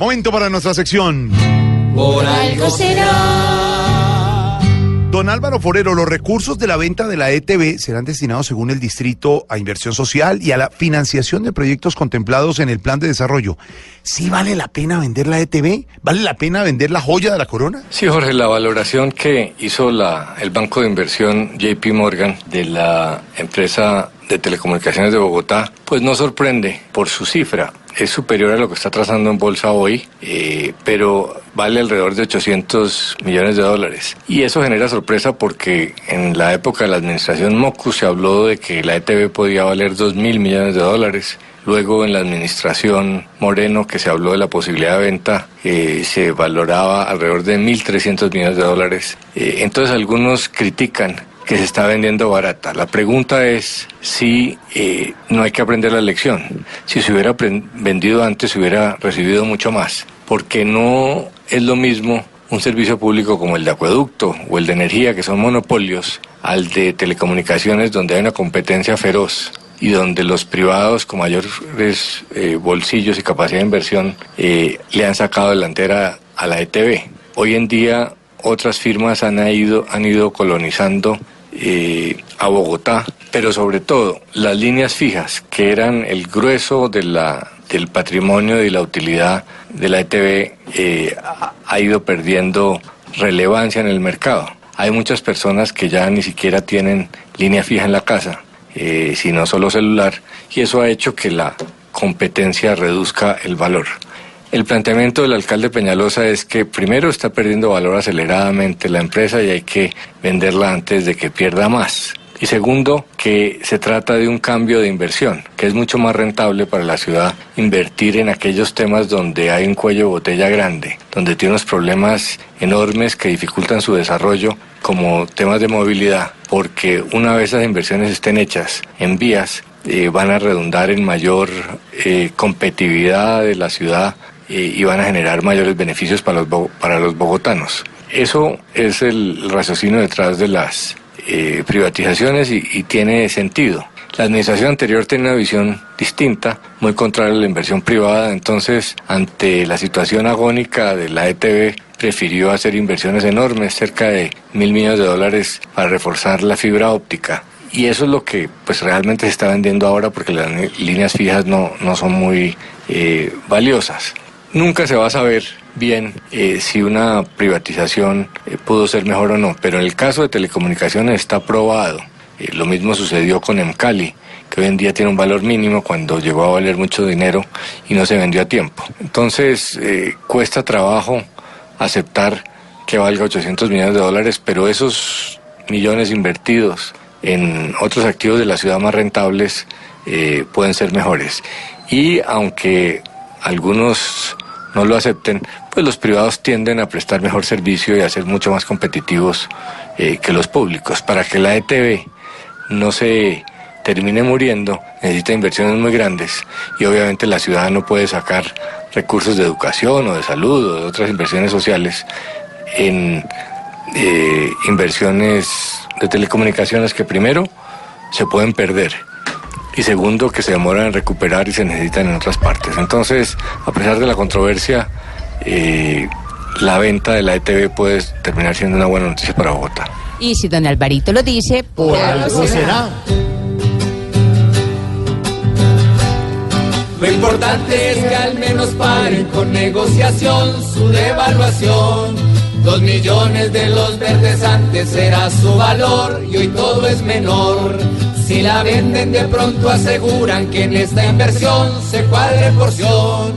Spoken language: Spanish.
Momento para nuestra sección. Por algo será. Don Álvaro Forero, los recursos de la venta de la ETV serán destinados según el distrito a inversión social y a la financiación de proyectos contemplados en el plan de desarrollo. ¿Sí vale la pena vender la ETV? ¿Vale la pena vender la joya de la corona? Sí, Jorge, la valoración que hizo la, el Banco de Inversión JP Morgan de la empresa de telecomunicaciones de Bogotá, pues no sorprende por su cifra. Es superior a lo que está trazando en bolsa hoy, eh, pero vale alrededor de 800 millones de dólares. Y eso genera sorpresa porque en la época de la administración Mocu se habló de que la ETV podía valer 2 mil millones de dólares. Luego en la administración Moreno, que se habló de la posibilidad de venta, eh, se valoraba alrededor de 1.300 millones de dólares. Eh, entonces algunos critican que se está vendiendo barata. La pregunta es si eh, no hay que aprender la lección. Si se hubiera vendido antes, se hubiera recibido mucho más. Porque no es lo mismo un servicio público como el de acueducto o el de energía, que son monopolios, al de telecomunicaciones, donde hay una competencia feroz y donde los privados con mayores eh, bolsillos y capacidad de inversión eh, le han sacado delantera a la ETV. Hoy en día otras firmas han ido, han ido colonizando eh, a Bogotá, pero sobre todo las líneas fijas, que eran el grueso de la, del patrimonio y la utilidad de la ETV, eh, ha ido perdiendo relevancia en el mercado. Hay muchas personas que ya ni siquiera tienen línea fija en la casa, eh, sino solo celular, y eso ha hecho que la competencia reduzca el valor. El planteamiento del alcalde Peñalosa es que primero está perdiendo valor aceleradamente la empresa y hay que venderla antes de que pierda más. Y segundo, que se trata de un cambio de inversión, que es mucho más rentable para la ciudad invertir en aquellos temas donde hay un cuello de botella grande, donde tiene unos problemas enormes que dificultan su desarrollo, como temas de movilidad, porque una vez esas inversiones estén hechas en vías, eh, van a redundar en mayor eh, competitividad de la ciudad y van a generar mayores beneficios para los, para los bogotanos. Eso es el raciocinio detrás de las eh, privatizaciones y, tiene sentido. La administración anterior tenía una visión distinta, muy contraria a la inversión privada, entonces ante la situación agónica de la ETV prefirió hacer inversiones enormes, cerca de mil millones de dólares para reforzar la fibra óptica. Y eso es lo que pues realmente se está vendiendo ahora porque las líneas fijas no, no son muy eh, valiosas. Nunca se va a saber bien eh, si una privatización eh, pudo ser mejor o no, pero en el caso de telecomunicaciones está probado. Eh, lo mismo sucedió con Emcali, que hoy en día tiene un valor mínimo cuando llegó a valer mucho dinero y no se vendió a tiempo. Entonces, cuesta trabajo aceptar que valga 800 millones de dólares, pero esos millones invertidos en otros activos de la ciudad más rentables pueden ser mejores. Y aunque algunos no lo acepten, pues los privados tienden a prestar mejor servicio y a ser mucho más competitivos eh, que los públicos. Para que la ETV no se termine muriendo, necesita inversiones muy grandes y obviamente la ciudad no puede sacar recursos de educación o de salud o de otras inversiones sociales en eh, inversiones de telecomunicaciones que primero se pueden perder y segundo que se demoran en recuperar y se necesitan en otras partes. Entonces, a pesar de la controversia, eh, la venta de la ETV puede terminar siendo una buena noticia para Bogotá. Y si don Alvarito lo dice, por algo será. Lo importante es que al menos paren con negociación su devaluación. Dos millones de los verdes antes era su valor y hoy todo es menor. Si la venden de pronto aseguran que en esta inversión se cuadre porción.